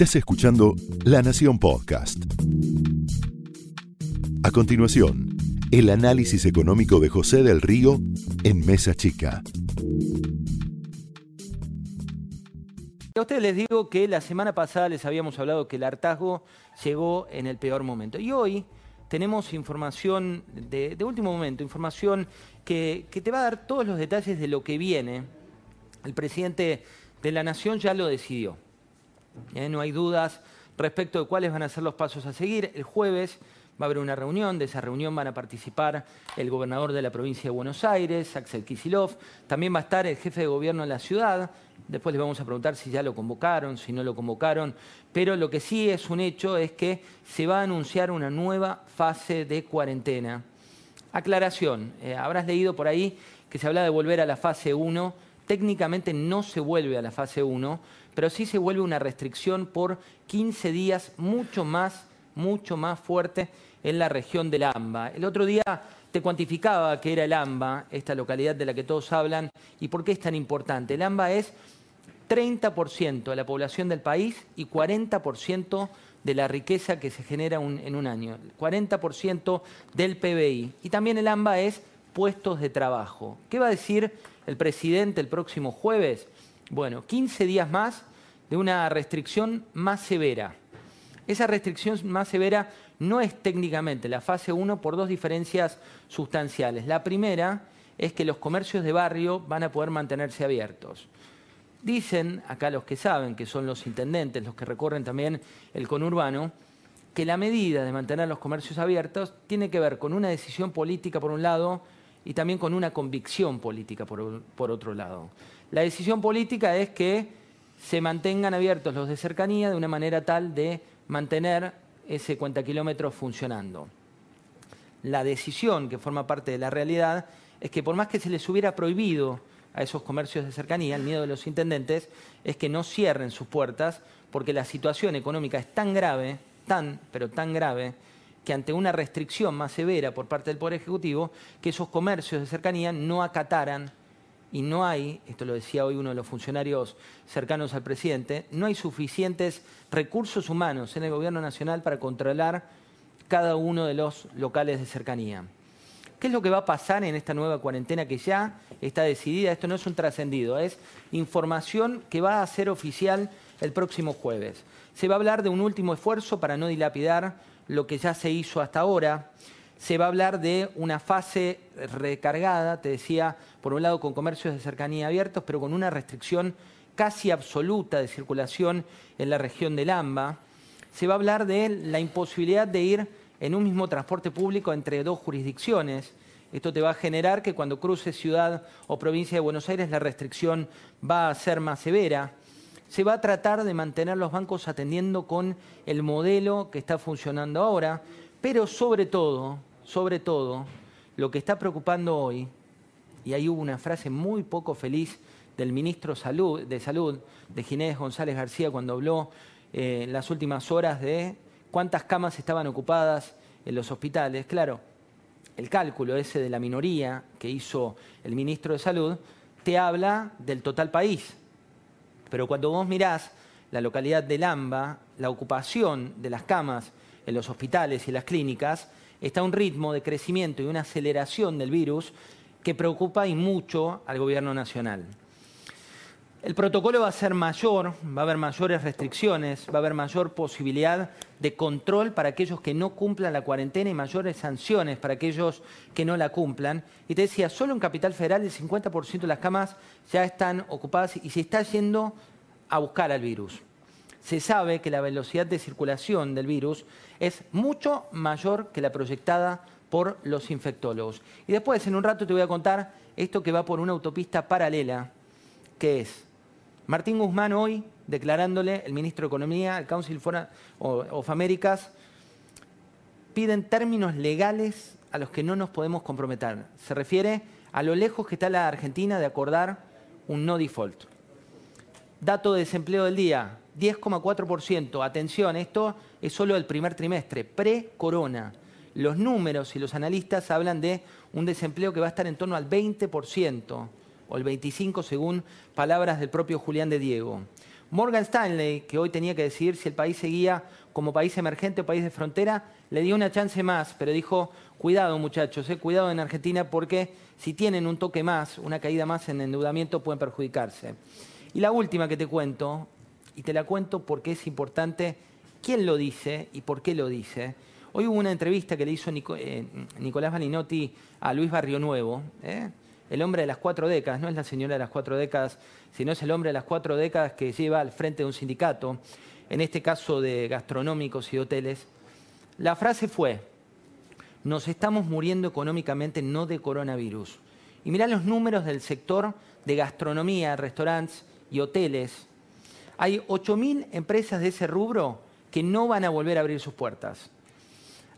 Estás escuchando La Nación Podcast. A continuación, el análisis económico de José del Río en Mesa Chica. A ustedes les digo que la semana pasada les habíamos hablado que el hartazgo llegó en el peor momento. Y hoy tenemos información de, último momento, información que, te va a dar todos los detalles de lo que viene. El presidente de la Nación ya lo decidió. ¿Eh? no hay dudas respecto de cuáles van a ser los pasos a seguir. El jueves va a haber una reunión, de esa reunión van a participar el gobernador de la provincia de Buenos Aires, Axel Kisilov, también va a estar el jefe de gobierno de la ciudad, después les vamos a preguntar si ya lo convocaron, si no lo convocaron, pero lo que sí es un hecho es que se va a anunciar una nueva fase de cuarentena. Aclaración, eh, habrás leído por ahí que se habla de volver a la fase 1, técnicamente no se vuelve a la fase 1, pero sí se vuelve una restricción por 15 días mucho más, mucho más fuerte en la región del AMBA. El otro día te cuantificaba que era el AMBA, esta localidad de la que todos hablan, y por qué es tan importante. El AMBA es 30% de la población del país y 40% de la riqueza que se genera en un año, 40% del PBI. Y también el AMBA es puestos de trabajo. ¿Qué va a decir el presidente el próximo jueves? Bueno, 15 días más de una restricción más severa. Esa restricción más severa no es técnicamente la fase 1 por dos diferencias sustanciales. La primera es que los comercios de barrio van a poder mantenerse abiertos. Dicen acá los que saben, que son los intendentes, los que recorren también el conurbano, que la medida de mantener los comercios abiertos tiene que ver con una decisión política por un lado y también con una convicción política por, otro lado. La decisión política es que se mantengan abiertos los de cercanía de una manera tal de mantener ese cuenta kilómetros funcionando. La decisión que forma parte de la realidad es que por más que se les hubiera prohibido a esos comercios de cercanía, el miedo de los intendentes es que no cierren sus puertas porque la situación económica es tan grave, tan, pero tan grave, que ante una restricción más severa por parte del Poder Ejecutivo, que esos comercios de cercanía no acataran y no hay, esto lo decía hoy uno de los funcionarios cercanos al presidente, no hay suficientes recursos humanos en el gobierno nacional para controlar cada uno de los locales de cercanía. ¿Qué es lo que va a pasar en esta nueva cuarentena que ya está decidida? Esto no es un trascendido, es información que va a ser oficial el próximo jueves. Se va a hablar de un último esfuerzo para no dilapidar lo que ya se hizo hasta ahora se va a hablar de una fase recargada, te decía, por un lado con comercios de cercanía abiertos, pero con una restricción casi absoluta de circulación en la región del AMBA. Se va a hablar de la imposibilidad de ir en un mismo transporte público entre dos jurisdicciones. Esto te va a generar que cuando cruces ciudad o provincia de Buenos Aires la restricción va a ser más severa. Se va a tratar de mantener los bancos atendiendo con el modelo que está funcionando ahora, pero sobre todo, sobre todo, lo que está preocupando hoy, y ahí hubo una frase muy poco feliz del ministro de Salud, de Ginés González García, cuando habló eh, en las últimas horas de cuántas camas estaban ocupadas en los hospitales. Claro, el cálculo ese de la minoría que hizo el ministro de Salud te habla del total país. Pero cuando vos mirás la localidad de Lamba, la ocupación de las camas en los hospitales y las clínicas, está un ritmo de crecimiento y una aceleración del virus que preocupa y mucho al gobierno nacional. El protocolo va a ser mayor, va a haber mayores restricciones, va a haber mayor posibilidad de control para aquellos que no cumplan la cuarentena y mayores sanciones para aquellos que no la cumplan. Y te decía, solo en Capital Federal el 50% de las camas ya están ocupadas y se está yendo a buscar al virus se sabe que la velocidad de circulación del virus es mucho mayor que la proyectada por los infectólogos. Y después, en un rato, te voy a contar esto que va por una autopista paralela, que es Martín Guzmán hoy declarándole, el ministro de Economía, el Council of Americas, piden términos legales a los que no nos podemos comprometer. Se refiere a lo lejos que está la Argentina de acordar un no default. Dato de desempleo del día, 10,4%. Atención, esto es solo el primer trimestre, pre-corona. Los números y los analistas hablan de un desempleo que va a estar en torno al 20% o el 25% según palabras del propio Julián de Diego. Morgan Stanley, que hoy tenía que decidir si el país seguía como país emergente o país de frontera, le dio una chance más, pero dijo, cuidado muchachos, eh, cuidado en Argentina porque si tienen un toque más, una caída más en endeudamiento, pueden perjudicarse. Y la última que te cuento, y te la cuento porque es importante quién lo dice y por qué lo dice. Hoy hubo una entrevista que le hizo eh, Nicolás Balinotti a Luis Barrio Nuevo, ¿eh? El hombre de las cuatro décadas, no es la señora de las cuatro décadas, sino es el hombre de las cuatro décadas que lleva al frente de un sindicato, en este caso de gastronómicos y hoteles. La frase fue, nos estamos muriendo económicamente no de coronavirus. Y mirá los números del sector de gastronomía, restaurantes y hoteles. Hay 8.000 empresas de ese rubro que no van a volver a abrir sus puertas.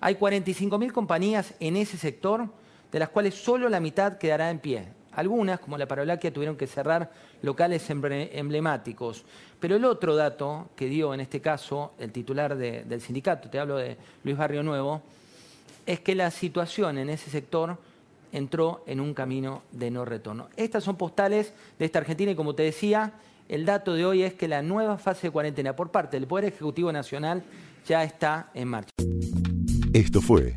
Hay 45.000 compañías en ese sector de las cuales solo la mitad quedará en pie. Algunas, como la Parolaquia, tuvieron que cerrar locales emblemáticos. Pero el otro dato que dio en este caso el titular del sindicato, te hablo de Luis Barrio Nuevo, es que la situación en ese sector entró en un camino de no retorno. Estas son postales de esta Argentina y como te decía, el dato de hoy es que la nueva fase de cuarentena por parte del Poder Ejecutivo Nacional ya está en marcha. Esto fue